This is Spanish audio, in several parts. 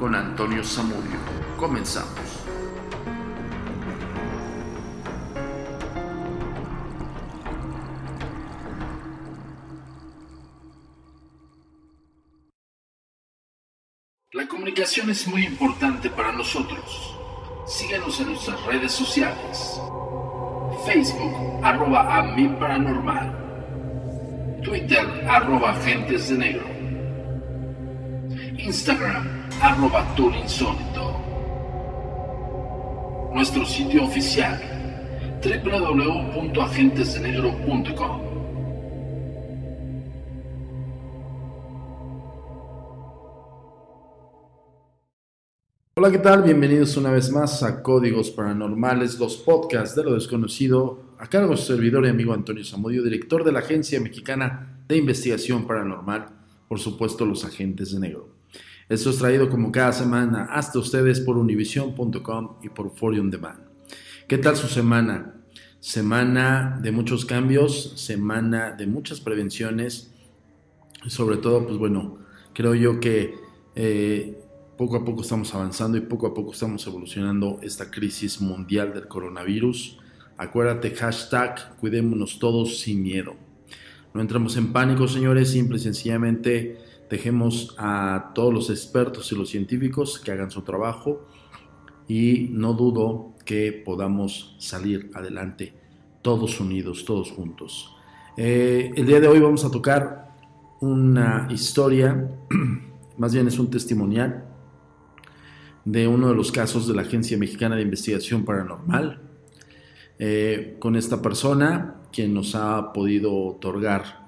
con Antonio Zamudio. Comenzamos. La comunicación es muy importante para nosotros. Síguenos en nuestras redes sociales. Facebook, arroba a mi paranormal. Twitter, arroba agentes de negro. Instagram, arroba insólito. Nuestro sitio oficial, www.agentesdenegro.com. Hola, ¿qué tal? Bienvenidos una vez más a Códigos Paranormales, los podcasts de lo desconocido, a cargo de su servidor y amigo Antonio Zamudio, director de la Agencia Mexicana de Investigación Paranormal, por supuesto los agentes de negro. Esto es traído como cada semana hasta ustedes por univision.com y por Forium Demand. ¿Qué tal su semana? Semana de muchos cambios, semana de muchas prevenciones, sobre todo, pues bueno, creo yo que eh, poco a poco estamos avanzando y poco a poco estamos evolucionando esta crisis mundial del coronavirus. Acuérdate, hashtag, cuidémonos todos sin miedo. No entramos en pánico, señores, simple y sencillamente dejemos a todos los expertos y los científicos que hagan su trabajo y no dudo que podamos salir adelante todos unidos, todos juntos. Eh, el día de hoy vamos a tocar una historia, más bien es un testimonial de uno de los casos de la Agencia Mexicana de Investigación Paranormal, eh, con esta persona, quien nos ha podido otorgar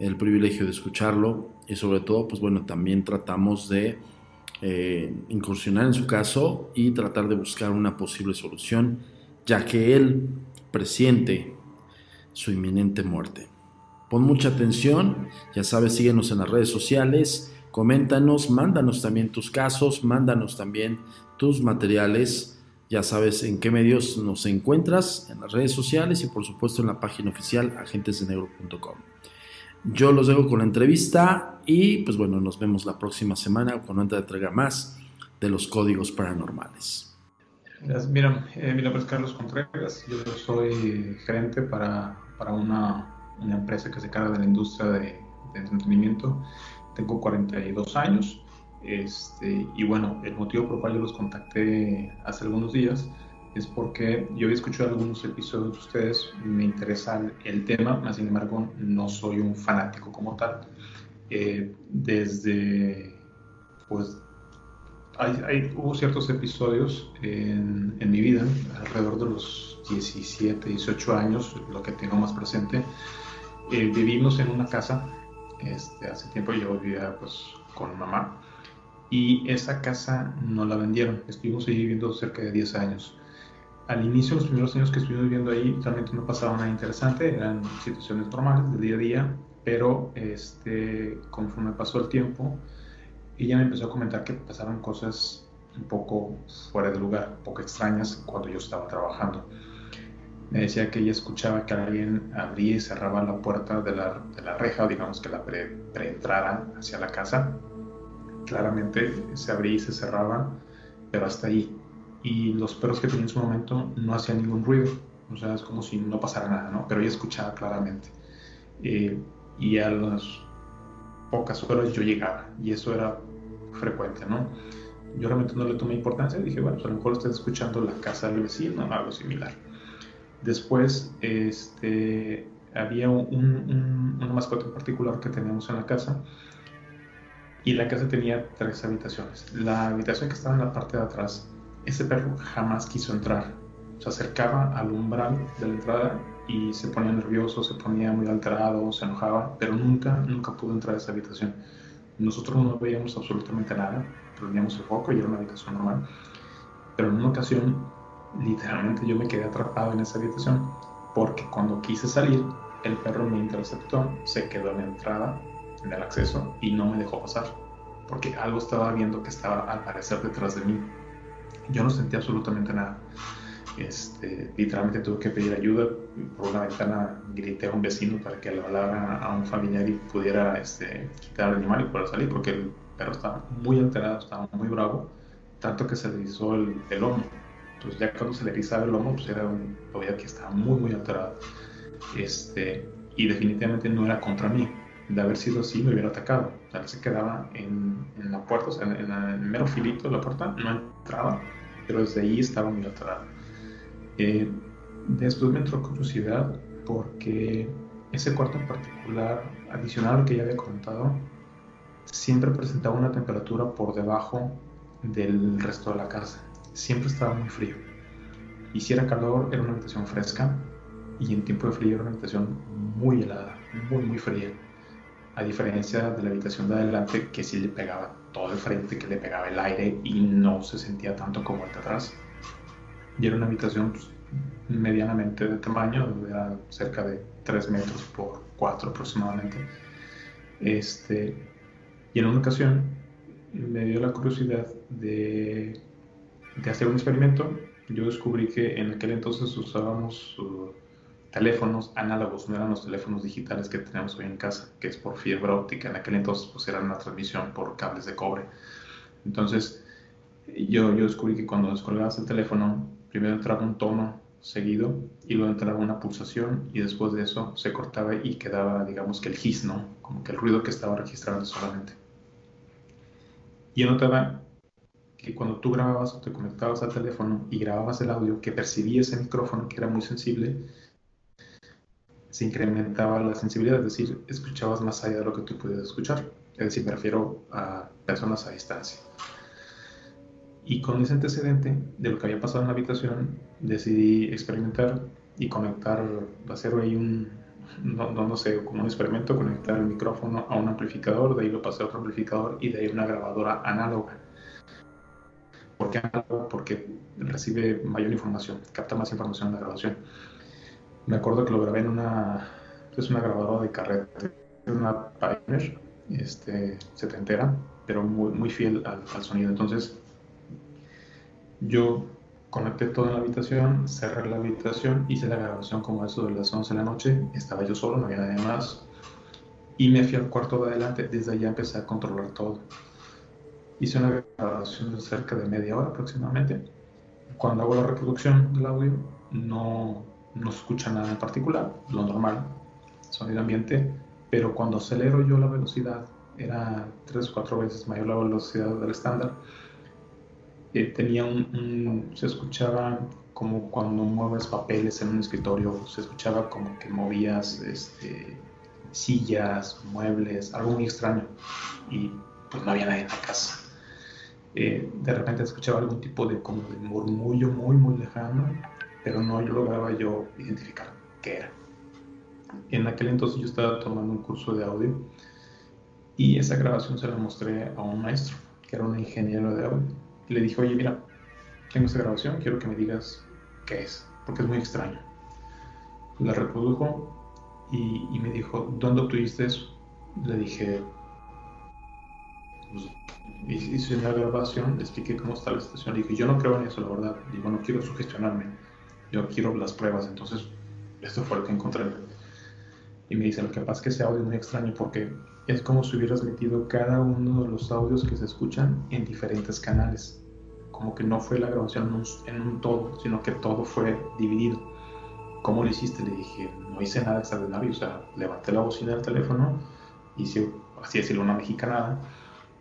el privilegio de escucharlo y sobre todo, pues bueno, también tratamos de eh, incursionar en su caso y tratar de buscar una posible solución, ya que él presiente su inminente muerte. Pon mucha atención, ya sabes, síguenos en las redes sociales, coméntanos, mándanos también tus casos, mándanos también tus materiales. Ya sabes en qué medios nos encuentras, en las redes sociales y por supuesto en la página oficial agentesdenegro.com. Yo los dejo con la entrevista y pues bueno, nos vemos la próxima semana con otra entrega más de los códigos paranormales. Mira, eh, mi nombre es Carlos Contreras, yo soy gerente para, para una, una, empresa que se encarga de la industria de, de entretenimiento tengo 42 años. Este, y bueno, el motivo por el cual yo los contacté hace algunos días es porque yo había escuchado algunos episodios de ustedes, me interesa el tema, más sin embargo no soy un fanático como tal. Eh, desde, pues, hay, hay, hubo ciertos episodios en, en, mi vida, alrededor de los 17, 18 años, lo que tengo más presente, eh, vivimos en una casa este, hace tiempo yo vivía pues, con mamá y esa casa no la vendieron. Estuvimos ahí viviendo cerca de 10 años. Al inicio, los primeros años que estuvimos viviendo ahí, realmente no pasaba nada interesante, eran situaciones normales del día a día, pero este, conforme pasó el tiempo, ella me empezó a comentar que pasaron cosas un poco fuera de lugar, un poco extrañas cuando yo estaba trabajando me decía que ella escuchaba que alguien abría y cerraba la puerta de la, de la reja, digamos que la preentrada pre hacia la casa. Claramente se abría y se cerraba, pero hasta ahí. Y los perros que tenía en su momento no hacían ningún ruido, o sea, es como si no pasara nada, ¿no? Pero ella escuchaba claramente. Eh, y a las pocas horas yo llegaba, y eso era frecuente, ¿no? Yo realmente no le tomé importancia, dije, bueno, pues a lo mejor estás escuchando la casa del vecino o algo similar. Después este, había un, un, una mascota en particular que teníamos en la casa y la casa tenía tres habitaciones. La habitación que estaba en la parte de atrás, ese perro jamás quiso entrar. Se acercaba al umbral de la entrada y se ponía nervioso, se ponía muy alterado, se enojaba, pero nunca, nunca pudo entrar a esa habitación. Nosotros no veíamos absolutamente nada, prendíamos el foco y era una habitación normal. Pero en una ocasión, literalmente yo me quedé atrapado en esa habitación porque cuando quise salir, el perro me interceptó, se quedó en la entrada, en el acceso y no me dejó pasar porque algo estaba viendo que estaba al parecer detrás de mí. Yo no sentí absolutamente nada. Este, literalmente tuve que pedir ayuda. Por una ventana grité a un vecino para que le hablara a un familiar y pudiera este, quitar el animal y poder salir, porque el perro estaba muy alterado, estaba muy bravo, tanto que se le hizo el, el lomo. Entonces ya cuando se le erizaba el lomo, pues era un, veía que estaba muy, muy alterado. Este, y definitivamente no era contra mí. De haber sido así, me hubiera atacado. Sea, se quedaba en, en la puerta, o sea, en, el mero filito de la puerta, no entraba, pero desde ahí estaba muy alterado. Eh, después me entró curiosidad porque ese cuarto en particular, adicional a lo que ya había comentado, siempre presentaba una temperatura por debajo del resto de la casa. Siempre estaba muy frío. Y si era calor, era una habitación fresca. Y en tiempo de frío era una habitación muy helada, muy, muy fría. A diferencia de la habitación de adelante, que sí le pegaba todo el frente, que le pegaba el aire y no se sentía tanto como el de atrás. Y era una habitación pues, medianamente de tamaño, era cerca de 3 metros por 4 aproximadamente. Este, y en una ocasión me dio la curiosidad de, de hacer un experimento. Yo descubrí que en aquel entonces usábamos uh, teléfonos análogos, no eran los teléfonos digitales que tenemos hoy en casa, que es por fibra óptica. En aquel entonces pues era una transmisión por cables de cobre. Entonces yo, yo descubrí que cuando descolgabas el teléfono, primero entraba un tono seguido y luego entraba una pulsación y después de eso se cortaba y quedaba, digamos que el his, ¿no? Como que el ruido que estaba registrando solamente. Y yo notaba que cuando tú grababas o te conectabas al teléfono y grababas el audio, que percibía ese micrófono que era muy sensible, se incrementaba la sensibilidad, es decir, escuchabas más allá de lo que tú podías escuchar. Es decir, me refiero a personas a distancia. Y con ese antecedente de lo que había pasado en la habitación, decidí experimentar y conectar, hacer ahí un, no, no, sé, como un experimento, conectar el micrófono a un amplificador, de ahí lo pasé a otro amplificador y de ahí una grabadora análoga. ¿Por qué análoga? Porque recibe mayor información, capta más información en la grabación. Me acuerdo que lo grabé en una, es una grabadora de carrete, una Pioneer, este, setentera, pero muy, muy fiel al, al sonido. Entonces, yo conecté todo en la habitación, cerré la habitación, hice la grabación como eso de las 11 de la noche, estaba yo solo, no había nadie más, y me fui al cuarto de adelante, desde allá empecé a controlar todo. Hice una grabación de cerca de media hora aproximadamente. Cuando hago la reproducción del audio, no, no se escucha nada en particular, lo normal, sonido ambiente, pero cuando acelero yo la velocidad, era tres o cuatro veces mayor la velocidad del estándar, eh, tenía un, se escuchaba como cuando mueves papeles en un escritorio, se escuchaba como que movías este, sillas, muebles, algo muy extraño. Y pues no había nadie en la casa. Eh, de repente escuchaba algún tipo de, como de murmullo muy, muy lejano, pero no lograba yo identificar qué era. En aquel entonces yo estaba tomando un curso de audio y esa grabación se la mostré a un maestro, que era un ingeniero de audio y le dije, oye, mira, tengo esta grabación, quiero que me digas qué es, porque es muy extraño. La reprodujo y, me dijo, ¿dónde obtuviste eso? Le dije, pues, hice una grabación, le expliqué cómo está la situación. Le dije, yo no creo en eso, la verdad. Digo, no quiero sugestionarme, yo quiero las pruebas. Entonces, esto fue lo que encontré. Y me dice, lo que pasa es que ese audio es muy extraño porque es como si hubieras metido cada uno de los audios que se escuchan en diferentes canales como que no fue la grabación en un, todo, sino que todo fue dividido. ¿Cómo lo hiciste? Le dije, no hice nada extraordinario, o sea, levanté la bocina del teléfono, hice, así decirlo, una mexicanada,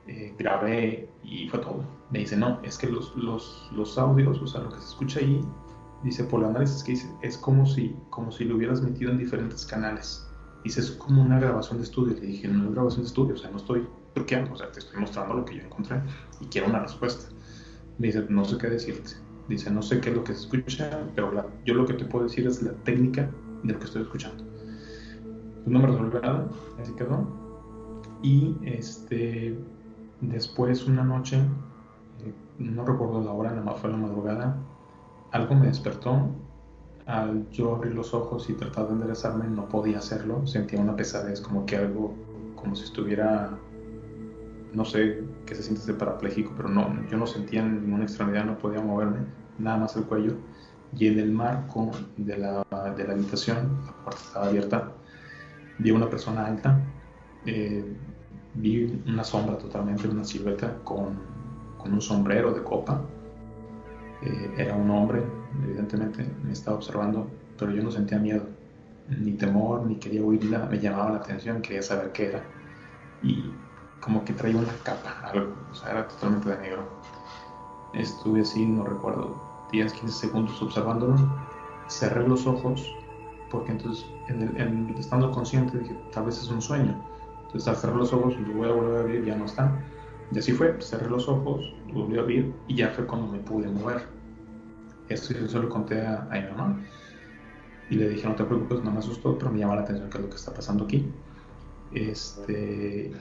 eh, grabé y fue todo. Me dice, no, es que los, los, los, audios, o sea, lo que se escucha ahí, dice, por el análisis que hice, es como si, como si lo hubieras metido en diferentes canales. Dice, es como una grabación de estudio. Le dije, no es grabación de estudio, o sea, no estoy truqueando, o sea, te estoy mostrando lo que yo encontré y quiero una respuesta. Dice, no sé qué decirte. Dice, no sé qué es lo que se escucha, pero yo lo que te puedo decir es la técnica de lo que estoy escuchando. Pues no me resolvió nada, así quedó. Y este, después una noche, eh, no recuerdo la hora, nada más fue la madrugada, algo me despertó. Al yo abrir los ojos y tratar de enderezarme, no podía hacerlo. Sentía una pesadez, como que algo, como si estuviera, no sé, que se siente parapléjico, pero no, yo no sentía ninguna extremidad, no podía moverme, nada más el cuello. Y en el marco de la, de la habitación, la puerta estaba abierta, vi una persona alta, eh, vi una sombra totalmente, una silueta con, con un sombrero de copa. Eh, era un hombre, evidentemente, me estaba observando, pero yo no sentía miedo, ni temor, ni quería huirla, me llamaba la atención, quería saber qué era. Y como que traía una capa, algo, o sea, era totalmente de negro. Estuve así, no recuerdo, 10, 15 segundos observándolo, cerré los ojos, porque entonces, en estando consciente, dije, tal vez es un sueño entonces al cerrar los ojos, lo voy a volver a abrir, ya no está. Y así fue, cerré los ojos, volví a abrir y ya fue cuando me pude mover. Esto yo se lo conté a, mi mamá y le dije, no te preocupes, no me asustó, pero me llama la atención qué es lo que está pasando aquí. Este,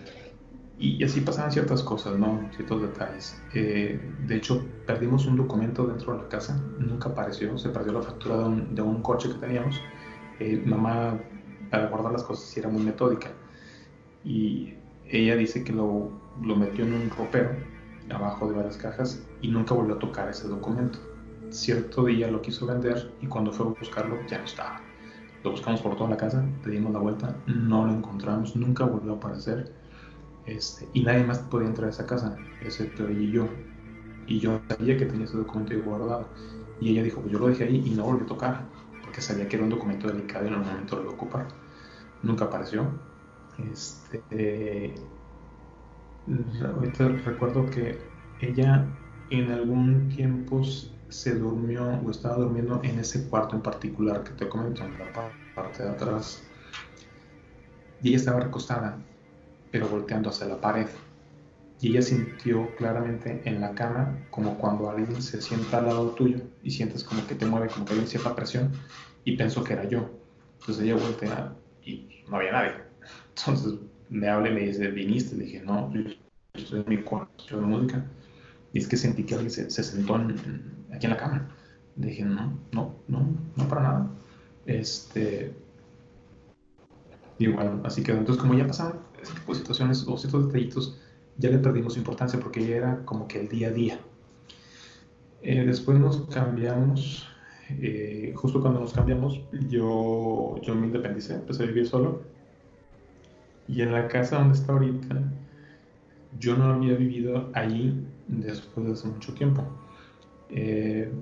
y, así pasaban ciertas cosas, ¿no? Ciertos detalles. Eh, de hecho, perdimos un documento dentro de la casa, nunca apareció, se perdió la factura de un, coche que teníamos. Eh, mamá, para guardar las cosas, era muy metódica y ella dice que lo, lo metió en un ropero abajo de varias cajas y nunca volvió a tocar ese documento. Cierto día lo quiso vender y cuando fue a buscarlo ya no estaba. Lo buscamos por toda la casa, le dimos la vuelta, no lo encontramos, nunca volvió a aparecer. Este, y nadie más podía entrar a esa casa, excepto ella y yo. Y yo sabía que tenía ese documento guardado. Y ella dijo, pues yo lo dejé ahí y no volvió a tocar, porque sabía que era un documento delicado y en el momento lo iba ocupar. Nunca apareció. Este, ahorita recuerdo que ella en algún tiempo se durmió o estaba durmiendo en ese cuarto en particular que te comento, en la parte de atrás. Y ella estaba recostada, pero volteando hacia la pared. Y ella sintió claramente en la cama como cuando alguien se sienta al lado tuyo y sientes como que te mueve, como que hay cierta presión. Y pensó que era yo. Entonces ella voltea y no había nadie entonces me habla y me dice, ¿viniste? Le dije, no, yo estoy en mi cuarto, de música. Y es que sentí que alguien se, sentó aquí en la cama. Le dije, no, no, no, no para nada. Este. Y bueno, así que entonces, como ya pasaban tipo de situaciones o ciertos detallitos, ya le perdimos importancia porque ya era como que el día a día. Eh, después nos cambiamos. Eh, justo cuando nos cambiamos, yo, yo me independicé, empecé a vivir solo y en la casa donde está ahorita, yo no había vivido allí después de hace mucho tiempo. Eh,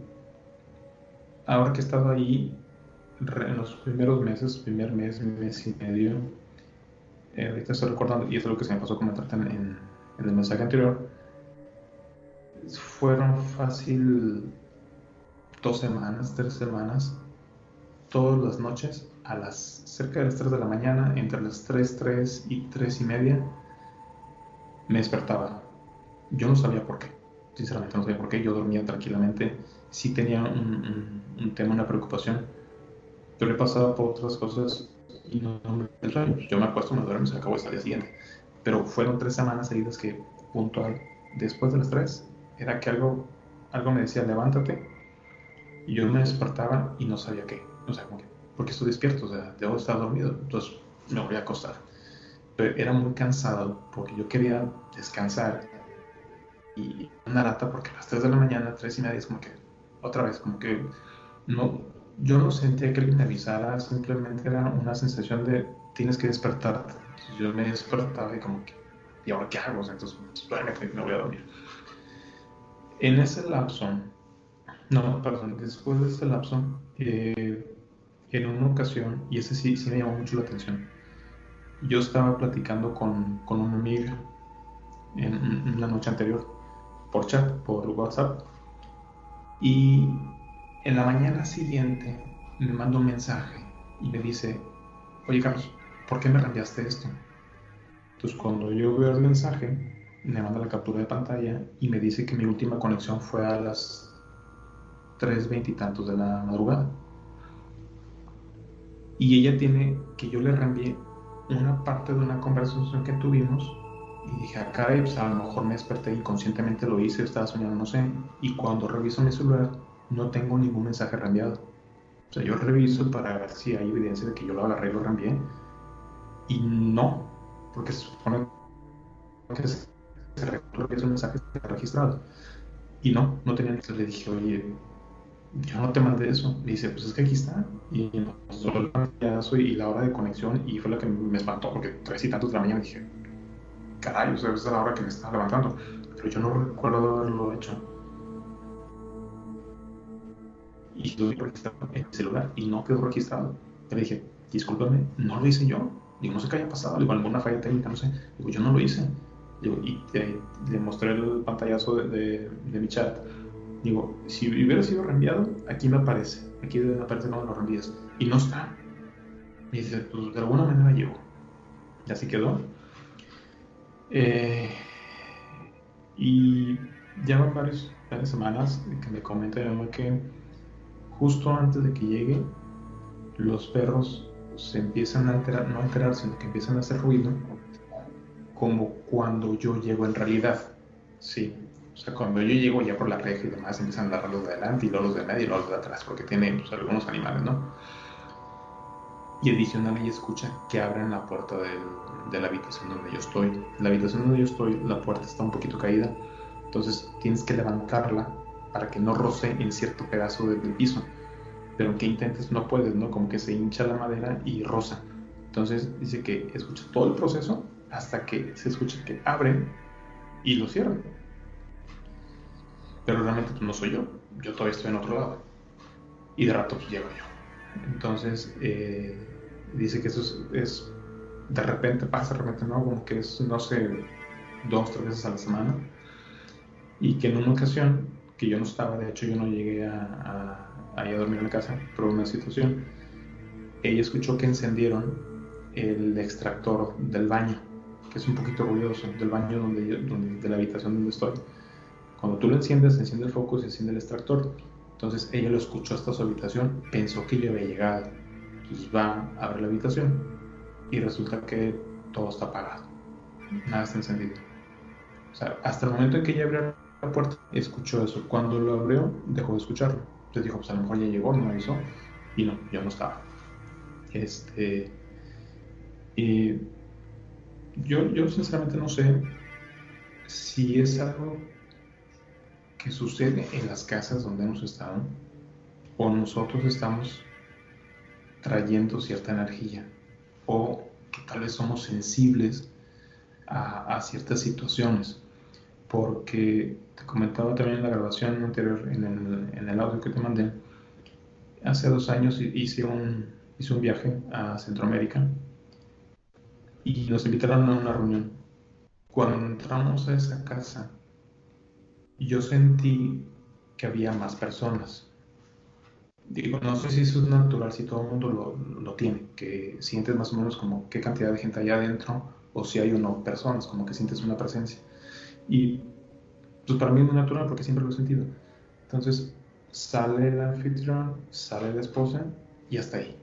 ahora que he estado ahí, en los primeros meses, primer mes, mes y medio, eh, ahorita estoy recordando, y eso es lo que se me pasó a comentarte en, en, el mensaje anterior, fueron fácil dos semanas, tres semanas, todas las noches a las cerca de las 3 de la mañana, entre las 3, 3 y 3 y media, me despertaba. Yo no sabía por qué, sinceramente no sabía por qué, yo dormía tranquilamente, sí tenía un, un, tema, una preocupación, pero he pasado por otras cosas y no, me Yo me acuesto, me duermo y se acabó el día siguiente. Pero fueron tres semanas seguidas que, puntual, después de las 3, era que algo, algo me decía, levántate, y yo me despertaba y no sabía qué. O sea, porque estoy despierto, o sea, debo estar dormido, entonces me voy a acostar. Pero era muy cansado porque yo quería descansar y una lata porque a las 3 de la mañana, 3 y media, es como que otra vez, como que no, yo no sentía que alguien me avisara, simplemente era una sensación de tienes que despertarte. Entonces yo me despertaba y como que, ¿y ahora qué hago? Entonces, me voy a dormir. En ese lapso, no, perdón, después de ese lapso, eh, en una ocasión, y ese sí, sí me llamó mucho la atención, yo estaba platicando con, con una amiga en, la noche anterior, por chat, por WhatsApp, y en la mañana siguiente me manda un mensaje y me dice, oye Carlos, ¿por qué me reenviaste esto? Entonces cuando yo veo el mensaje, me manda la captura de pantalla y me dice que mi última conexión fue a las 3.20 y tantos de la madrugada. Y ella tiene que yo le reenvié una parte de una conversación que tuvimos y dije, acá ah, pues a lo mejor me desperté inconscientemente lo hice, estaba soñando, no sé. Y cuando reviso mi celular, no tengo ningún mensaje reenviado. O sea, yo reviso para ver si hay evidencia de que yo lo agarré y lo reenvié. Y no, porque se supone que se, mensaje registrado. Y no, no tenía. Entonces le dije, oye, yo no te mandé eso. Dice, pues es que aquí está. Y solo el pantallazo y la hora de conexión. Y fue la que me espantó, porque tres y tantos de la mañana dije, caray, o sea, esa es la hora que me estaba levantando. Pero yo no recuerdo haberlo hecho. Y lo registrado en el celular y no quedó registrado. Le dije, discúlpame, no lo hice yo. Digo, no sé qué haya pasado, digo, alguna falla técnica, no sé. Digo, yo no lo hice. Digo, y le mostré el pantallazo de, de, mi chat. Digo, si hubiera sido reenviado, aquí me aparece. Aquí me aparece cuando lo reenvías. Y no está. Y dice, pues de alguna manera llegó. Y así quedó. Eh, y ya van varias, semanas que me comenta que justo antes de que llegue, los perros se empiezan a alterar, no a alterar, sino que empiezan a hacer ruido, como cuando yo llego en realidad. Sí, o sea, cuando yo llego ya por la reja y demás, empiezan a dar los de adelante y luego los de medio y luego los de atrás, porque tienen pues, algunos animales, ¿no? Y adicional ella escucha que abren la puerta de la habitación donde yo estoy. La habitación donde yo estoy, la puerta está un poquito caída, entonces tienes que levantarla para que no roce en cierto pedazo del piso. Pero aunque intentes no puedes, ¿no? Como que se hincha la madera y roza. Entonces dice que escucha todo el proceso hasta que se escucha que abren y lo cierran. Pero realmente no soy yo, yo todavía estoy en otro lado. Y de rato pues, llego yo. Entonces, eh, dice que eso es, de repente pasa, de repente no, como que es, no sé, dos, tres veces a la semana. Y que en una ocasión, que yo no estaba, de hecho yo no llegué a, a, a dormir en la casa por una situación, ella escuchó que encendieron el extractor del baño, que es un poquito ruidoso, del baño donde, donde de la habitación donde estoy. Cuando tú lo enciendes, enciende el foco, se enciende el extractor entonces ella lo escuchó hasta su habitación, pensó que yo había llegado. Entonces va a ver la habitación y resulta que todo está apagado. Nada está encendido. O sea, hasta el momento en que ella abrió la puerta, escuchó eso. Cuando lo abrió, dejó de escucharlo. Entonces dijo, pues a lo mejor ya llegó, no avisó. Y no, yo no estaba. Este. Y yo, yo sinceramente no sé si es algo que sucede en las casas donde hemos estado o nosotros estamos trayendo cierta energía o que tal vez somos sensibles a, ciertas situaciones. Porque te comentaba también en la grabación anterior en el, en el audio que te mandé hace dos años hice un, hice un viaje a Centroamérica y nos invitaron a una reunión. Cuando entramos a esa casa yo sentí que había más personas. Digo, no sé si eso es natural, si todo el mundo lo, lo, tiene, que sientes más o menos como qué cantidad de gente hay adentro o si hay uno personas, como que sientes una presencia. Y pues para mí es muy natural porque siempre lo he sentido. Entonces sale el anfitrión, sale la esposa y hasta ahí.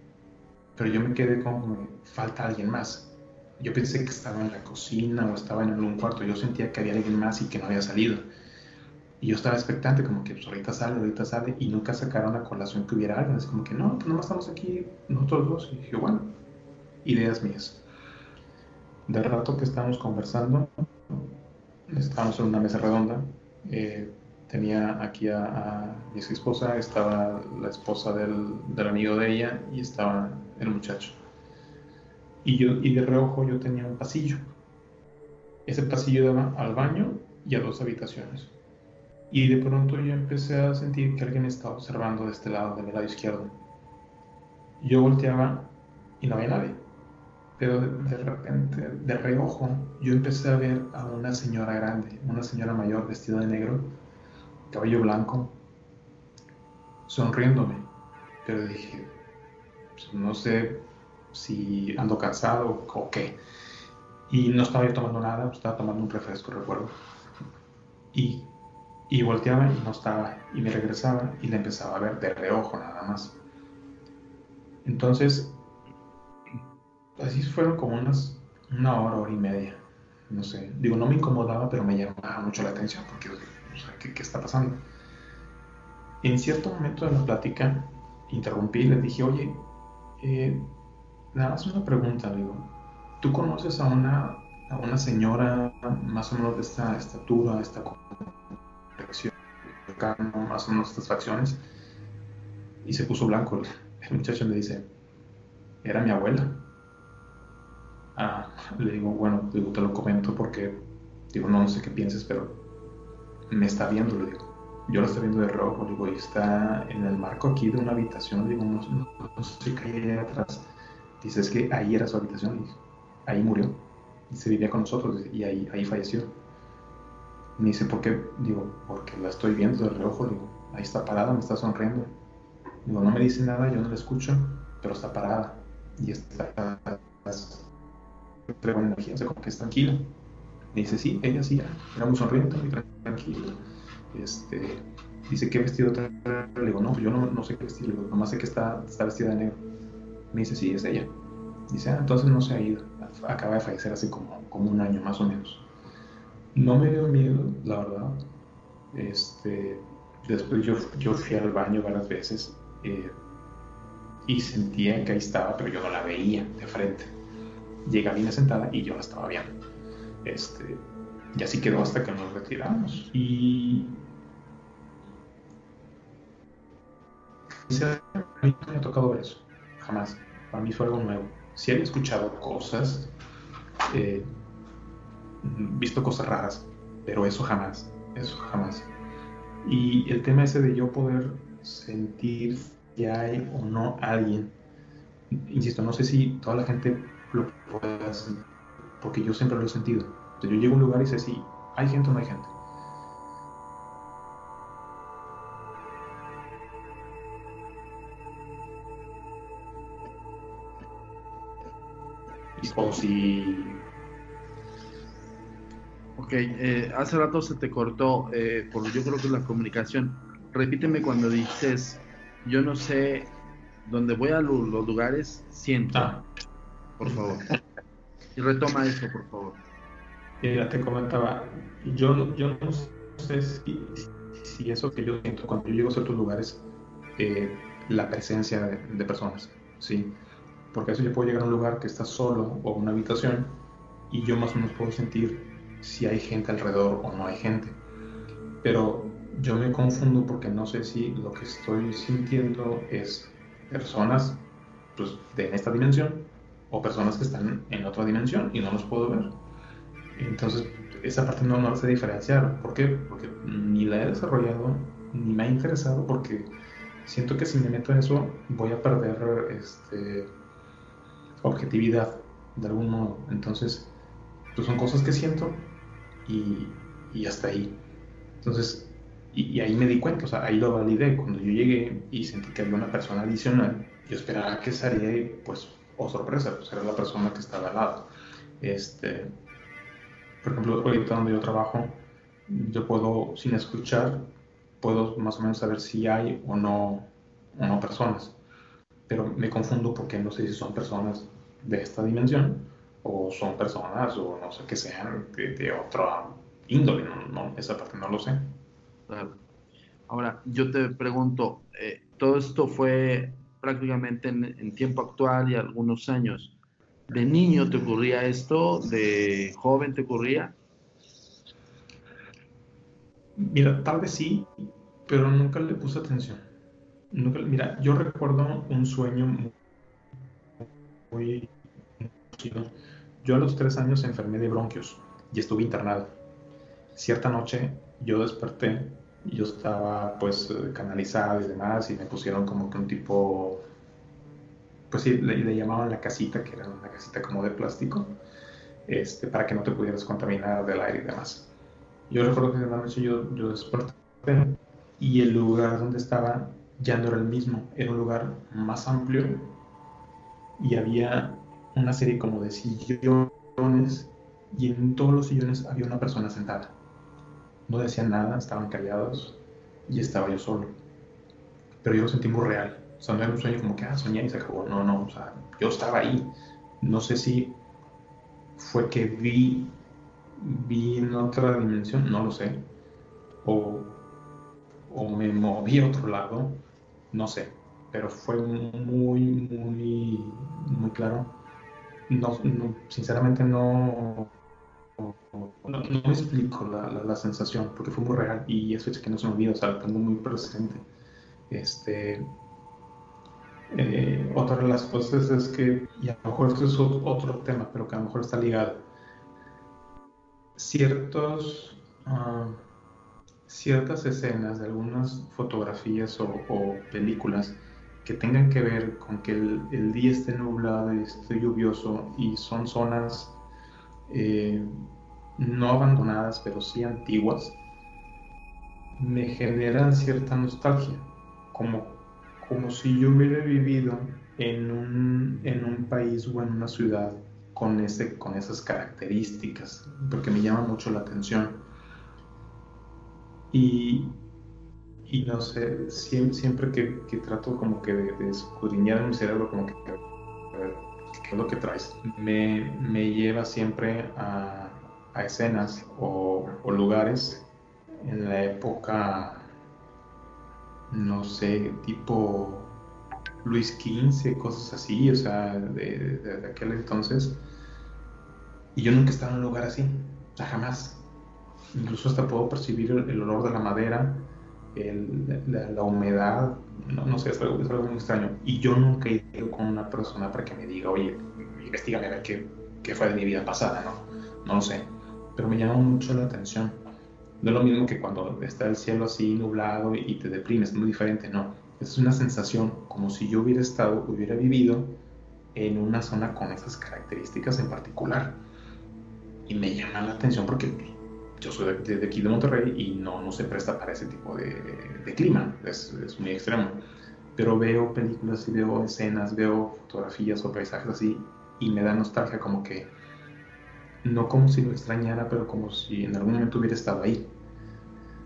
Pero yo me quedé como, falta alguien más. Yo pensé que estaba en la cocina o estaba en algún cuarto. Yo sentía que había alguien más y que no había salido. Y yo estaba expectante, como que pues, ahorita sale, ahorita sale, y nunca sacaron a colación que hubiera alguien. Así como que no, pues nomás estamos aquí nosotros dos. Y dije, bueno, ideas mías. De rato que estábamos conversando, estábamos en una mesa redonda. Eh, tenía aquí a, mi ex esposa, estaba la esposa del, del, amigo de ella y estaba el muchacho. Y, yo, y de reojo yo tenía un pasillo. Ese pasillo daba al baño y a dos habitaciones. Y de pronto yo empecé a sentir que alguien estaba observando de este lado, del lado izquierdo. Yo volteaba y no había nadie. Pero de, repente, de reojo, yo empecé a ver a una señora grande, una señora mayor vestida de negro, cabello blanco, sonriéndome. Pero dije, pues, no sé si ando cansado o qué. Y no estaba yo tomando nada, estaba tomando un refresco, recuerdo. Y y volteaba y no estaba, y me regresaba y la empezaba a ver de reojo nada más. Entonces, así fueron como unas una hora, hora y media. No sé, digo, no me incomodaba, pero me llamaba mucho la atención porque, o sea, ¿qué, ¿qué, está pasando? En cierto momento de la plática, interrumpí y le dije, oye, eh, nada más una pregunta, digo, ¿tú conoces a una, a una señora más o menos de esta estatura, esta más o menos estas facciones? Y se puso blanco. El muchacho me dice, era mi abuela. Ah, le digo, bueno, te lo comento porque, digo, no, sé qué pienses, pero me está viendo, le digo. Yo la estoy viendo de rojo, digo, y está en el marco aquí de una habitación, digo, no, sé qué hay atrás. Dice, que ahí era su habitación, ahí murió, y se vivía con nosotros, y ahí, ahí falleció. Me dice, ¿por qué? Digo, porque la estoy viendo de reojo, digo, ahí está parada, me está sonriendo. Digo, no me dice nada, yo no la escucho, pero está parada, y está pero energía, como que es tranquila. Me dice, sí, ella sí, era muy sonriente, muy tranquila. Este, dice, ¿qué vestido trae? Le digo, no, pues yo no, no sé qué vestir, le digo, nomás sé que está, está vestida de negro. Me dice, sí, es ella. Dice, ah, entonces no se ha ido. Acaba de fallecer hace como, como un año, más o menos. No me dio miedo, la verdad. Este, después yo, yo fui al baño varias veces eh, y sentía que ahí estaba, pero yo no la veía de frente llega bien sentada y yo la estaba viendo. Este, y así quedó hasta que nos retiramos. Y a mí no me ha tocado eso, jamás. Para mí fue algo nuevo. Si había escuchado cosas, eh, visto cosas raras, pero eso jamás, eso jamás. Y el tema ese de yo poder sentir que hay o no alguien, insisto, no sé si toda la gente lo puedas, porque yo siempre lo he sentido. yo llego a un lugar y sé si hay gente o no hay gente. O si... Ok, eh, hace rato se te cortó, eh, por yo creo que es la comunicación. Repíteme cuando dices, yo no sé, dónde voy a los, lugares, siento. Ah por favor. Y retoma eso, por favor. Ya te comentaba, yo, yo no sé si, si, eso que yo siento cuando yo llego a ciertos lugares, eh, la presencia de, personas, ¿sí? Porque a veces yo puedo llegar a un lugar que está solo o una habitación y yo más o menos puedo sentir si hay gente alrededor o no hay gente. Pero yo me confundo porque no sé si lo que estoy sintiendo es personas pues, de esta dimensión o personas que están en otra dimensión y no los puedo ver. Entonces, esa parte no, no la sé diferenciar. ¿Por qué? Porque ni la he desarrollado, ni me ha interesado, porque siento que si me meto en eso voy a perder este, objetividad de algún modo. Entonces, pues son cosas que siento y, y hasta ahí. Entonces, y, y, ahí me di cuenta, o sea, ahí lo validé. Cuando yo llegué y sentí que había una persona adicional, yo esperaba que saliera pues o sorpresa, pues era la persona que estaba al lado. Este, por ejemplo, ahorita donde yo trabajo, yo puedo, sin escuchar, puedo más o menos saber si hay o no, o no personas. Pero me confundo porque no sé si son personas de esta dimensión o son personas o no sé que sean de, otra índole. No, esa parte no lo sé. Ahora, yo te pregunto, eh, ¿todo esto fue prácticamente en, tiempo actual y algunos años. ¿De niño te ocurría esto? ¿De joven te ocurría? Mira, tal vez sí, pero nunca le puse atención. Nunca, mira, yo recuerdo un sueño muy... Yo a los tres años enfermé de bronquios y estuve internado. Cierta noche yo desperté yo estaba pues eh, canalizado y demás y me pusieron como que un tipo, pues sí, le, llamaban la casita, que era una casita como de plástico, este, para que no te pudieras contaminar del aire y demás. Yo recuerdo que la noche yo, yo desperté y el lugar donde estaba ya no era el mismo, era un lugar más amplio y había una serie como de sillones y en todos los sillones había una persona sentada no decían nada, estaban callados y estaba yo solo. Pero yo lo sentí muy real. O sea, no era un sueño como que, ah, soñé y se acabó. No, no, o sea, yo estaba ahí. No sé si fue que vi, vi en otra dimensión, no lo sé. O, o me moví a otro lado, no sé. Pero fue muy, muy, muy claro. No, sinceramente no, no, me explico la, la, sensación, porque fue muy real y eso es que no se me olvida, o sea, tengo muy presente. Este, eh, otra de las cosas es que, y a lo mejor esto es otro tema, pero que a lo mejor está ligado, ciertos, ah, ciertas escenas de algunas fotografías o, películas que tengan que ver con que el, día esté nublado esté lluvioso y son zonas eh, no abandonadas, pero sí antiguas, me generan cierta nostalgia, como como si yo hubiera vivido en un, en un país o en una ciudad con, ese, con esas características, porque me llama mucho la atención. Y, y no sé, siempre, siempre que, trato como que de, escudriñar en mi cerebro, como que, a ver, ¿qué es lo que traes? Me, me lleva siempre a, a escenas o, lugares en la época no sé, tipo Luis XV, cosas así, o sea, de, aquel entonces. Y yo nunca he estado en un lugar así, jamás. Incluso hasta puedo percibir el, olor de la madera, la, humedad, no, sé, es algo, muy extraño. Y yo nunca he ido con una persona para que me diga, oye, investigame a ver qué, qué fue de mi vida pasada, ¿no? No lo sé. Pero me llama mucho la atención no es lo mismo que cuando está el cielo así nublado y te deprimes, es muy diferente, no. Es una sensación como si yo hubiera estado, hubiera vivido en una zona con esas características en particular. Y me llama la atención porque yo soy de, aquí de Monterrey y no, no se presta para ese tipo de, clima, es, es, muy extremo. Pero veo películas y veo escenas, veo fotografías o paisajes así y me da nostalgia como que, no como si lo extrañara, pero como si en algún momento hubiera estado ahí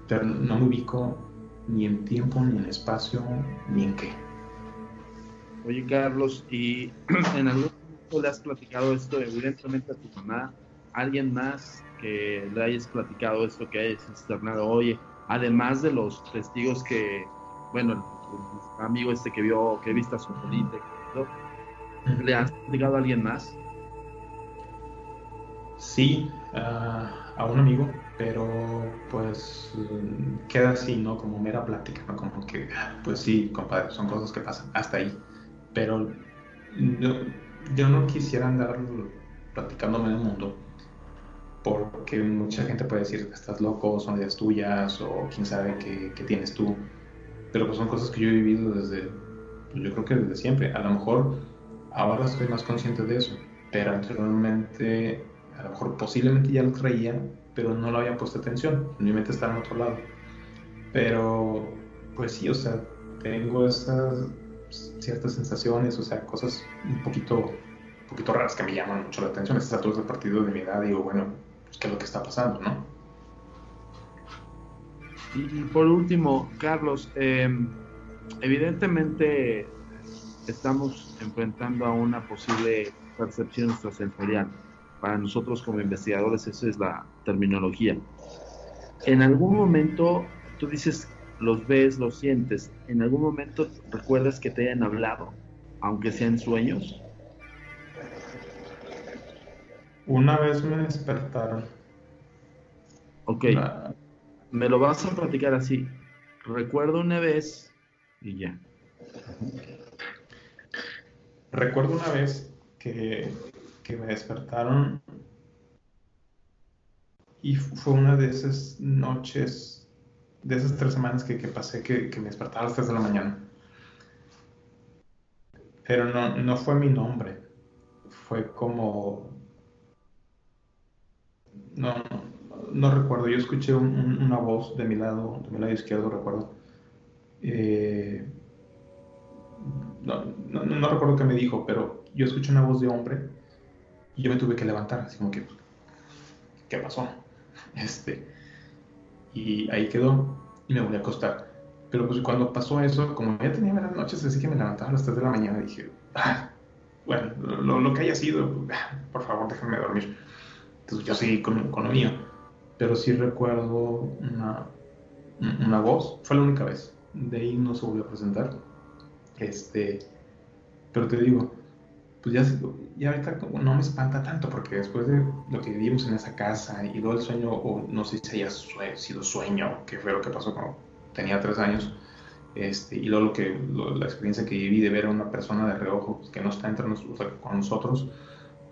pero no me ubico ni en tiempo, ni en espacio, ni en qué. Oye, Carlos, ¿y en algún momento le has platicado esto evidentemente a tu mamá? ¿Alguien más que le hayas platicado esto, que hayas externado? Oye, además de los testigos que, bueno, el, amigo este que vio, que viste a su política, ¿le has platicado a alguien más? Sí, a un amigo pero pues queda así, ¿no? Como mera plática, ¿no? Como que, pues sí, compadre, son cosas que pasan, hasta ahí. Pero yo, no quisiera andar platicándome del mundo, porque mucha gente puede decir que estás loco, son ideas tuyas, o quién sabe qué, qué tienes tú. Pero pues son cosas que yo he vivido desde, yo creo que desde siempre. A lo mejor ahora estoy más consciente de eso, pero anteriormente, a lo mejor posiblemente ya lo creía, pero no lo había puesto atención. Mi mente está en otro lado. Pero, pues sí, o sea, tengo esas ciertas sensaciones, o sea, cosas un poquito, un poquito raras que me llaman mucho la atención. Estas alturas del partido de mi edad, digo, bueno, pues, ¿qué es lo que está pasando, no? Y por último, Carlos, em, evidentemente estamos enfrentando a una posible percepción extrasensorial para nosotros como investigadores esa es la terminología. En algún momento tú dices, los ves, los sientes, en algún momento recuerdas que te hayan hablado, aunque sean sueños. Una vez me despertaron. Ok. Me lo vas a platicar así. Recuerdo una vez y ya. Recuerdo una vez que que me despertaron y fue una de esas noches, de esas tres semanas que, pasé que, me despertaba a las 3 de la mañana. Pero no, no fue mi nombre, fue como... No, no, recuerdo, yo escuché una voz de mi lado, de mi lado izquierdo, recuerdo. Eh, no, no, no, recuerdo qué me dijo, pero yo escuché una voz de hombre y yo me tuve que levantar, así como que, ¿qué pasó? Este, y ahí quedó y me volví a acostar. Pero pues cuando pasó eso, como ya tenía las noches, así que me levantaba a las 3 de la mañana, dije, ah, bueno, lo, que haya sido, por favor, déjenme dormir. Entonces yo seguí con, con lo mío. Pero sí recuerdo una, una voz, fue la única vez. De ahí no se volvió a presentar. Este, pero te digo, pues ya, ya ahorita no me espanta tanto porque después de lo que vivimos en esa casa y luego el sueño, o no sé si haya sido sueño, que fue lo que pasó cuando tenía tres años, este, y luego lo que, la experiencia que viví de ver a una persona de reojo que no está entre nosotros, con nosotros,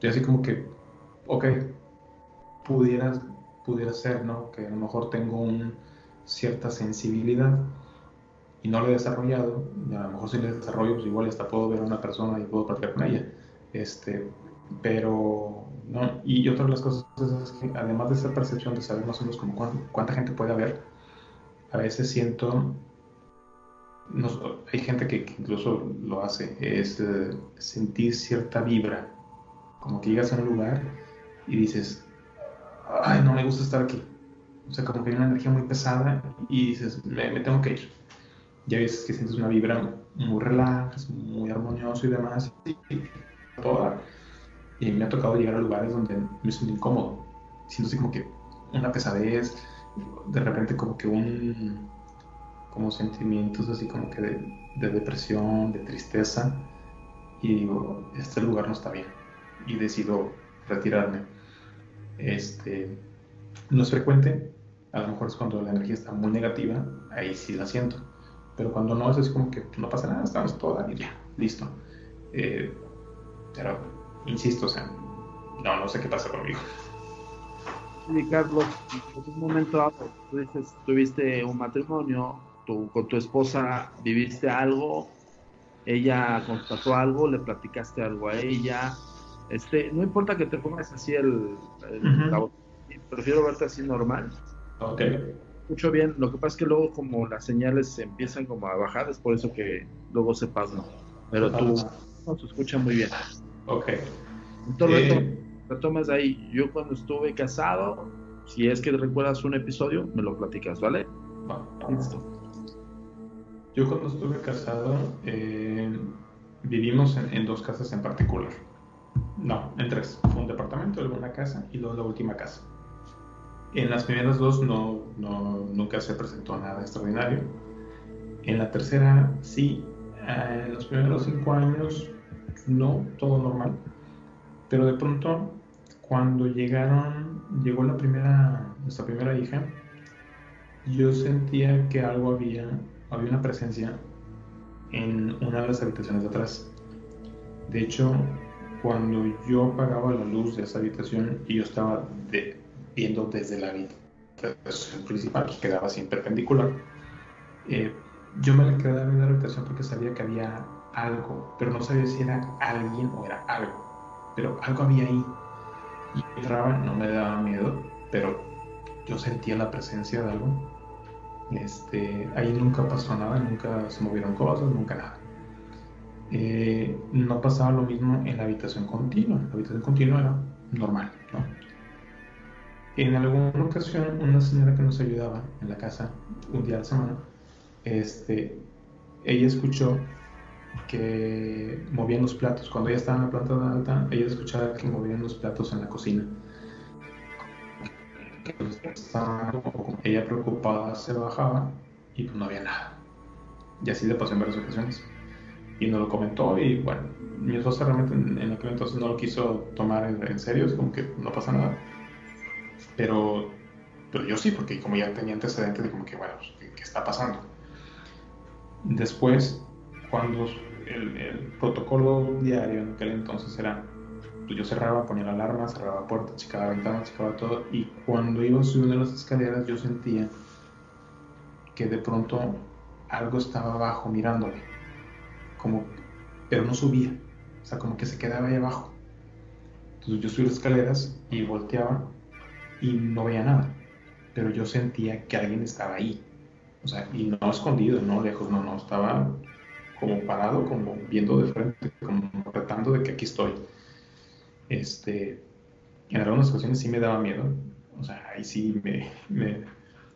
yo así como que, ok, pudiera, pudiera ser, ¿no? Que a lo mejor tengo una cierta sensibilidad y no la he desarrollado, y a lo mejor si la desarrollo, pues igual hasta puedo ver a una persona y puedo platicar con ella. Este, pero, ¿no? Y otra de las cosas es que además de esa percepción de saber más o menos como cuánta gente puede haber, a veces siento hay gente que, incluso lo hace, es eh, sentir cierta vibra, como que llegas a un lugar y dices, ay, no me gusta estar aquí. O sea, como que hay una energía muy pesada y dices, me, tengo que ir. Ya ves que sientes una vibra muy relax, muy armonioso y demás, y, toda. Y me ha tocado llegar a lugares donde me siento incómodo. Siento así como que una pesadez, de repente como que un como sentimientos así como que de, depresión, de tristeza, y digo, este lugar no está bien, y decido retirarme. Este, no es frecuente, a lo mejor es cuando la energía está muy negativa, ahí sí la siento, pero cuando no es así como que no pasa nada, estamos toda y ya, listo. Eh, pero, insisto, o sea, no, no sé qué pasa conmigo. Sí, Carlos, en un momento tú dices, tuviste un matrimonio, con tu esposa viviste algo, ella constató algo, le platicaste algo a ella. Este, no importa que te pongas así el, prefiero verte así normal. Ok. Escucho bien, lo que pasa es que luego como las señales empiezan como a bajar, es por eso que luego se pasa. Pero tú no, se escucha muy bien. Ok. Entonces, eh... retomas ahí. Yo cuando estuve casado, si es que recuerdas un episodio, me lo platicas, ¿vale? Listo. Yo cuando estuve casado eh, vivimos en, dos casas en particular. No, en tres. Fue un departamento, luego una casa y luego la última casa. En las primeras dos no, nunca se presentó nada extraordinario. En la tercera sí. Eh, en los primeros cinco años no, todo normal. Pero de pronto, cuando llegaron, llegó la primera, nuestra primera hija, yo sentía que algo había había una presencia en una de las habitaciones de atrás. De hecho, cuando yo apagaba la luz de esa habitación y yo estaba viendo desde la habitación principal, que quedaba así perpendicular, eh, yo me quedaba en la habitación porque sabía que había algo, pero no sabía si era alguien o era algo, pero algo había ahí. Y entraba, no me daba miedo, pero yo sentía la presencia de algo este, ahí nunca pasó nada, nunca se movieron cosas, nunca nada. Eh, no pasaba lo mismo en la habitación continua. La habitación continua era normal, ¿no? En alguna ocasión, una señora que nos ayudaba en la casa un día a la semana, este, ella escuchó que movían los platos. Cuando ella estaba en la planta de alta, ella escuchaba que movían los platos en la cocina ella preocupada se bajaba y pues no había nada. Y así le pasó en varias ocasiones. Y no lo comentó y bueno, mi esposa realmente en, aquel entonces no lo quiso tomar en, serio, es como que no pasa nada. Pero, pero yo sí, porque como ya tenía antecedentes de como que bueno, pues, ¿qué, está pasando? Después, cuando el, el protocolo diario en aquel entonces era pues yo cerraba, ponía la alarma, cerraba puertas, checaba ventanas, checaba todo. Y cuando iba subiendo las escaleras, yo sentía que de pronto algo estaba abajo mirándome. Como, pero no subía. O sea, como que se quedaba ahí abajo. Entonces yo subí las escaleras y volteaba y no veía nada. Pero yo sentía que alguien estaba ahí. O sea, y no escondido, no lejos, no, no. Estaba como parado, como viendo de frente, como tratando de que aquí estoy. Este, en algunas ocasiones sí me daba miedo, o sea, ahí sí me, me,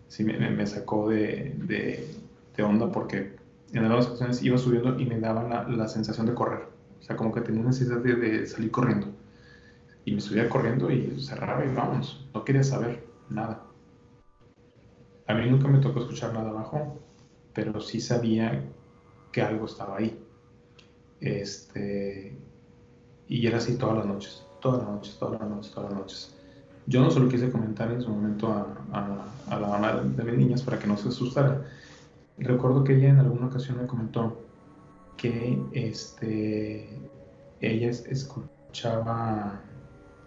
sí me, me sacó de, de, onda porque en algunas ocasiones iba subiendo y me daba la, la, sensación de correr, O sea, como que tenía necesidad de, de salir corriendo. Y me subía corriendo y cerraba y vamos. No quería saber nada. A mí nunca me tocó escuchar nada abajo, pero sí sabía que algo estaba ahí. Este, y era así todas las noches, todas las noches, todas las noches, todas las noches. Yo no se lo quise comentar en su momento a, a, la mamá de mis niñas para que no se asustara. Recuerdo que ella en alguna ocasión me comentó que este, ella escuchaba,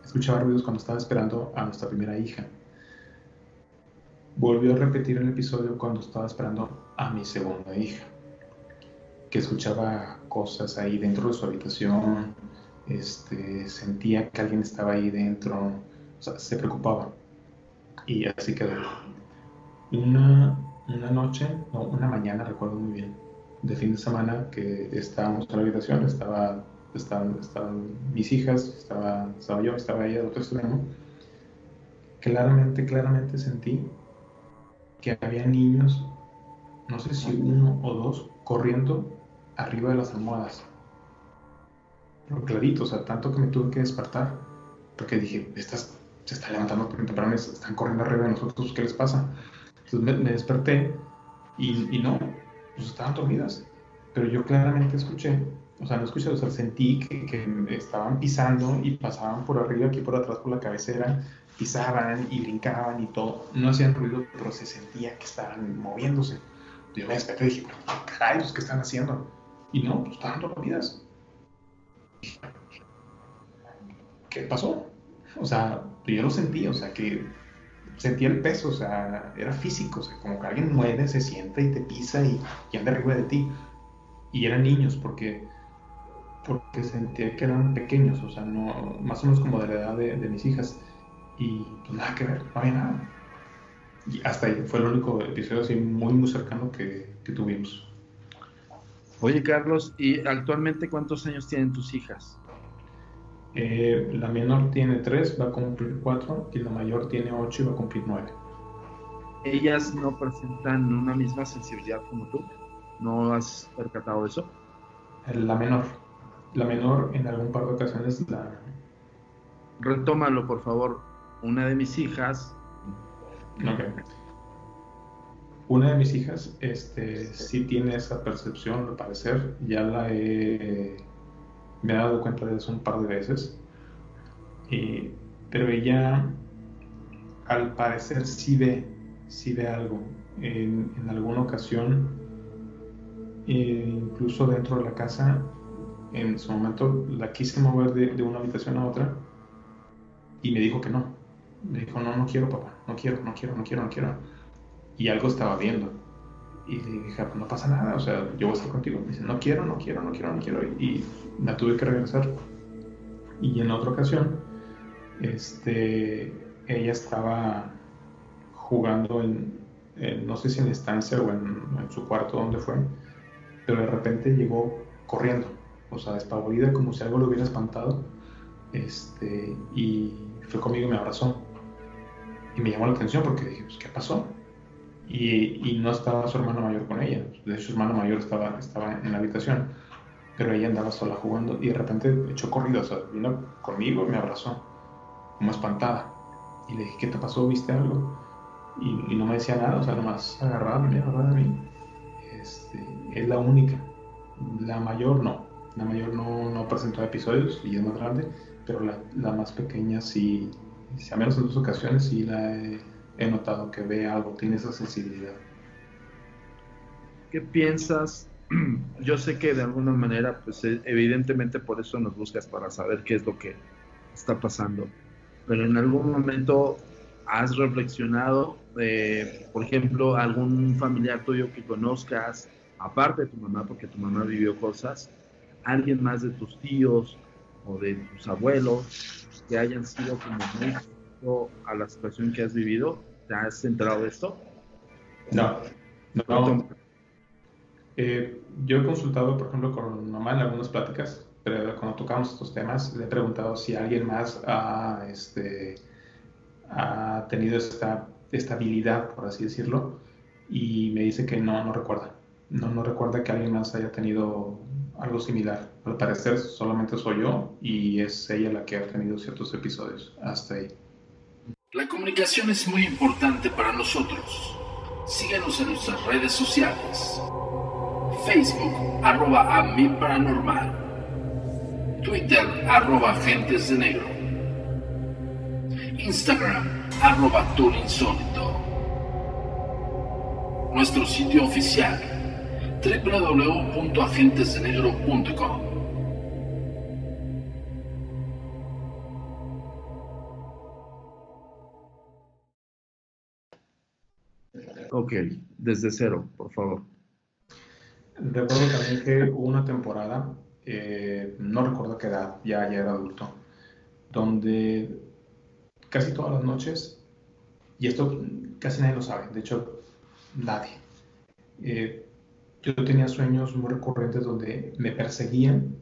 escuchaba ruidos cuando estaba esperando a nuestra primera hija. Volvió a repetir el episodio cuando estaba esperando a mi segunda hija, que escuchaba cosas ahí dentro de su habitación, este, sentía que alguien estaba ahí dentro, o sea, se preocupaba. Y así quedó. Una, una noche, no, una mañana, recuerdo muy bien, de fin de semana que estábamos en la habitación, estaba, estaban, estaban mis hijas, estaba, estaba yo, estaba ella de otro extremo. Claramente, claramente sentí que había niños, no sé si uno o dos, corriendo arriba de las almohadas. Pero clarito, o sea, tanto que me tuve que despertar, porque dije, estas se están levantando temprano, están corriendo arriba de nosotros, ¿qué les pasa? Entonces me, desperté y, no, pues estaban dormidas. Pero yo claramente escuché, o sea, no escuché, o sea, sentí que, que estaban pisando y pasaban por arriba, aquí por atrás, por la cabecera, pisaban y brincaban y todo. No hacían ruido, pero se sentía que estaban moviéndose. Yo me desperté y dije, caray, ¿qué están haciendo? Y no, pues estaban dormidas. ¿Qué pasó? O sea, yo lo sentía, o sea, que sentía el peso, o sea, era físico, o sea, como que alguien mueve, se sienta y te pisa y, anda arriba de ti. Y eran niños, porque, porque sentía que eran pequeños, o sea, no, más o menos como de la edad de, mis hijas. Y pues nada que ver, no había nada. Y hasta ahí fue el único episodio así muy, muy cercano que, que tuvimos. Oye, Carlos, ¿y actualmente cuántos años tienen tus hijas? Eh, la menor tiene 3, va a cumplir 4 y la mayor tiene 8 y va a cumplir 9. ¿Ellas no presentan una misma sensibilidad como tú? ¿No has percatado eso? Eh, la menor. La menor en algún par de ocasiones la... Retómalo, por favor. Una de mis hijas... Ok. Una de mis hijas este, sí tiene esa percepción, al parecer. Ya la he me he dado cuenta de eso un par de veces. pero ella, al parecer, sí ve, sí ve algo. En, alguna ocasión, eh, incluso dentro de la casa, en su momento la quise mover de, una habitación a otra y me dijo que no. Me dijo, no, no quiero, papá, no quiero, no quiero, no quiero, no quiero. Y algo estaba viendo. Y le dije, no pasa nada, o sea, yo voy a estar contigo. Me dice, no quiero, no quiero, no quiero, no quiero. Y la tuve que regresar. Y en otra ocasión, este, ella estaba jugando en, no sé si en la estancia o en, su cuarto donde fue, pero de repente llegó corriendo, o sea, despavorida como si algo lo hubiera espantado. Este, y fue conmigo y me abrazó. Y me llamó la atención porque dije, pues, ¿qué pasó? Y, no estaba su hermano mayor con ella. De hecho, su hermano mayor estaba, estaba en la habitación, pero ella andaba sola jugando y de repente echó corrido, o sea, vino conmigo y me abrazó, como espantada. Y le dije, ¿qué te pasó? ¿Viste algo? Y, no me decía nada, o sea, nomás agarraba, me agarraba de mí. Este, es la única. La mayor no. La mayor no, no presentó episodios y es más grande, pero la, la más pequeña sí, sí, a menos en dos ocasiones sí la he he notado que ve algo, tiene esa sensibilidad. ¿Qué piensas? Yo sé que de alguna manera, pues e, evidentemente por eso nos buscas para saber qué es lo que está pasando. Pero en algún momento has reflexionado, eh, por ejemplo, algún familiar tuyo que conozcas, aparte de tu mamá, porque tu mamá vivió cosas, alguien más de tus tíos o de tus abuelos que hayan sido como muy a la situación que has vivido? ¿Te has enterado de esto? No, no. Eh, yo he consultado, por ejemplo, con mamá en algunas pláticas, pero cuando tocamos estos temas, le he preguntado si alguien más ha, este, ha tenido esta estabilidad, por así decirlo, y me dice que no, no recuerda. No, no recuerda que alguien más haya tenido algo similar. Al parecer solamente soy yo y es ella la que ha tenido ciertos episodios hasta ahí. La comunicación es muy importante para nosotros. Síguenos en nuestras redes sociales. Facebook, arroba a paranormal. Twitter, arroba agentes de negro. Instagram, arroba insólito. Nuestro sitio oficial, www.agentesdenegro.com. Ok, desde cero, por favor. Recuerdo también que hubo una temporada, eh, no recuerdo qué edad, ya, era adulto, donde casi todas las noches, y esto casi nadie lo sabe, de hecho nadie, eh, yo tenía sueños muy recurrentes donde me perseguían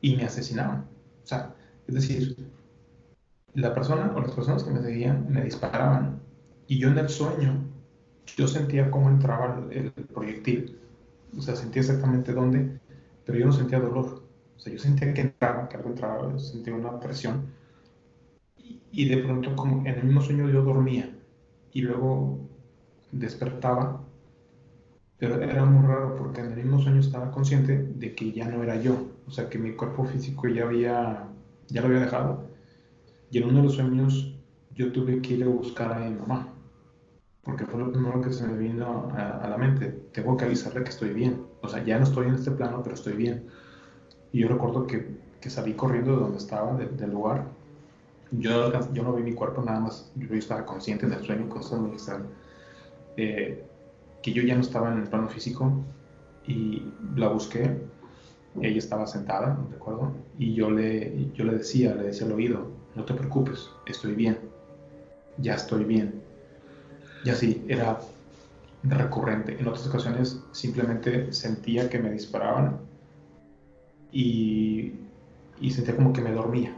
y me asesinaban. O sea, es decir, la persona o las personas que me seguían me disparaban y yo en el sueño yo sentía cómo entraba el, proyectil, o sea, sentía exactamente dónde, pero yo no sentía dolor. O sea, yo sentía que entraba, que algo entraba, sentía una presión. Y, de pronto, como en el mismo sueño, yo dormía y luego despertaba, pero era muy raro porque en el mismo sueño estaba consciente de que ya no era yo, o sea, que mi cuerpo físico ya había, ya lo había dejado. Y en uno de los sueños yo tuve que ir a buscar a mi mamá porque fue lo primero que se me vino a, la mente. Tengo que avisarle que estoy bien. O sea, ya no estoy en este plano, pero estoy bien. Y yo recuerdo que, que salí corriendo de donde estaba, del lugar. Yo, yo no vi mi cuerpo nada más, yo estaba consciente del sueño, cosas muy extrañas. Eh, que yo ya no estaba en el plano físico y la busqué. Ella estaba sentada, recuerdo, y yo le, yo le decía, le decía al oído, no te preocupes, estoy bien, ya estoy bien y así, era recurrente. En otras ocasiones simplemente sentía que me disparaban y, y sentía como que me dormía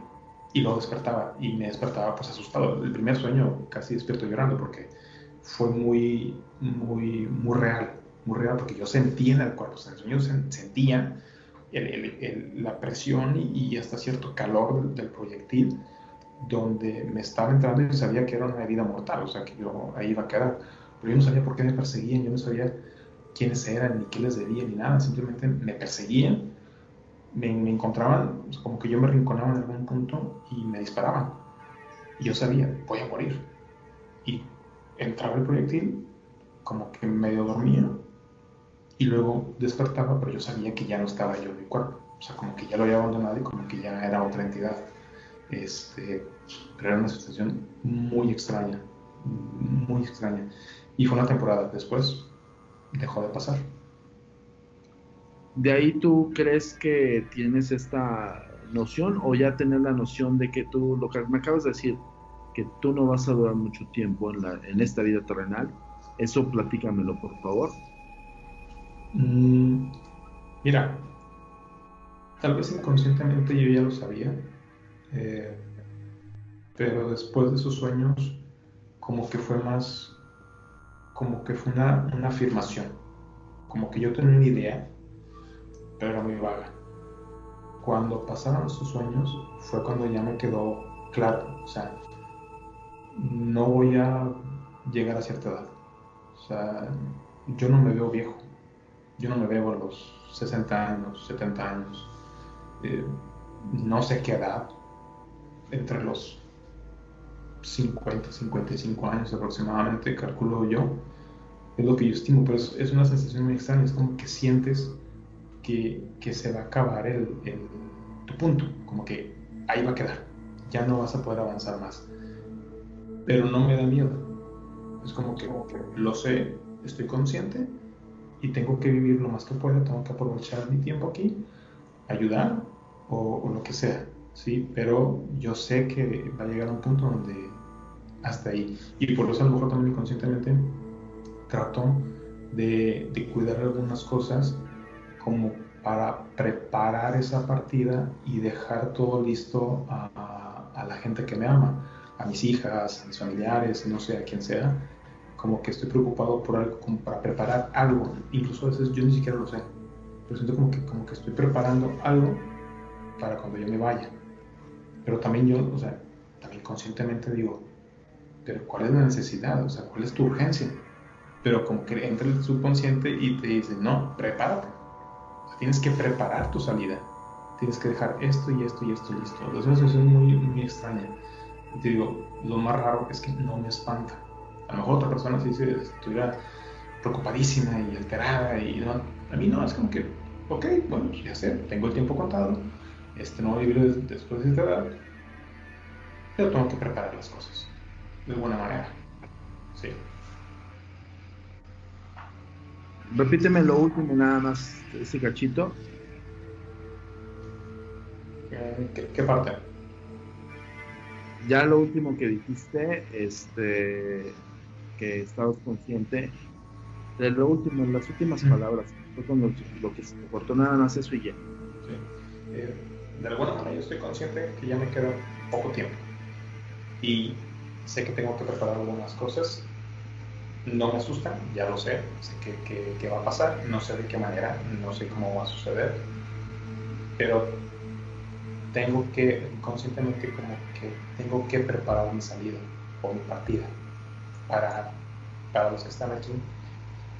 y luego despertaba y me despertaba pues asustado. El primer sueño casi despierto llorando porque fue muy, muy, muy real, muy real porque yo sentía en el cuerpo, o sea, en el sueño sentía la presión y, hasta cierto calor del proyectil donde me estaba entrando y sabía que era una herida mortal, o sea, que yo ahí iba a quedar. Pero yo no sabía por qué me perseguían, yo no sabía quiénes eran, ni qué les debía, ni nada, simplemente me perseguían, me, me encontraban, como que yo me rinconaba en algún punto y me disparaban. Y yo sabía, voy a morir. Y entraba el proyectil, como que medio dormía, y luego despertaba, pero yo sabía que ya no estaba yo en mi cuerpo. O sea, como que ya lo había abandonado y como que ya era otra entidad. Este, era una situación muy extraña, muy extraña. Y fue una temporada después, dejó de pasar. ¿De ahí tú crees que tienes esta noción o ya tener la noción de que tú, lo que me acabas de decir, que tú no vas a durar mucho tiempo en, la, en esta vida terrenal? Eso platícamelo, por favor. Mm, mira, tal vez inconscientemente yo ya lo sabía, eh, pero después de esos sueños, como que fue más, como que fue una, una afirmación, como que yo tenía una idea, pero era muy vaga. Cuando pasaron esos sueños fue cuando ya me quedó claro, o sea, no voy a llegar a cierta edad. O sea, yo no me veo viejo. Yo no me veo a los 60 años, 70 años. Eh, no sé qué edad, entre los 50, 55 años aproximadamente, calculo yo. Es lo que yo estimo, pero es, una sensación muy extraña, es como que sientes que, que se va a acabar el, tu punto, como que ahí va a quedar, ya no vas a poder avanzar más. Pero no me da miedo, es como que, lo sé, estoy consciente y tengo que vivir lo más que pueda, tengo que aprovechar mi tiempo aquí, ayudar o lo que sea ¿sí? Pero yo sé que va a llegar a un punto donde hasta ahí. Y por eso a lo mejor también inconscientemente trato de, de cuidar algunas cosas como para preparar esa partida y dejar todo listo a, a, la gente que me ama, a mis hijas, a mis familiares, no sé, a quien sea, como que estoy preocupado por algo, como para preparar algo, incluso a veces yo ni siquiera lo sé, pero siento como que, como que estoy preparando algo para cuando yo me vaya. Pero también yo, o sea, también conscientemente digo, pero ¿cuál es la necesidad? O sea, ¿cuál es tu urgencia? Pero como que entra el subconsciente y te dice, no, prepárate. tienes que preparar tu salida. Tienes que dejar esto y esto y esto y esto. Entonces eso es muy, muy extraña. Y te digo, lo más raro es que no me espanta. A lo mejor otra persona si estuviera preocupadísima y alterada y no, a mí no, es como que, ok, bueno, ya sé, tengo el tiempo contado, este a vivir después de esta edad, pero tengo que preparar las cosas de buena manera. Sí. Repíteme lo último nada más, ese cachito. ¿Qué, qué parte? Ya lo último que dijiste, este, que estabas consciente de lo último, las últimas palabras, fue cuando lo que se cortó nada más eso y ya. Sí. Eh, de alguna manera yo estoy consciente que ya me queda poco tiempo y sé que tengo que preparar algunas cosas. No me asustan, ya lo sé, sé que, que, va a pasar, no sé de qué manera, no sé cómo va a suceder, pero tengo que, conscientemente como que tengo que preparar mi salida o mi partida para, para los que están aquí.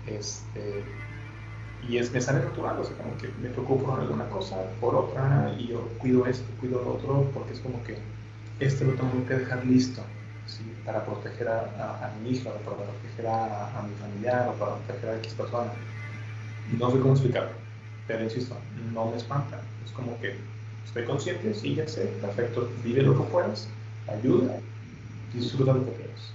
Este, y es, me sale natural, o sea, como que me preocupo por alguna cosa, por otra, y yo cuido esto, cuido lo otro, porque es como que este lo tengo que dejar listo ¿sí? para proteger a, mi hija, o para proteger a, mi familiar, o para proteger a X persona. No sé cómo explicarlo, pero insisto, no me espanta. Es como que estoy consciente, sí, ya sé, perfecto, vive lo que puedas, ayuda, disfruta lo que quieras.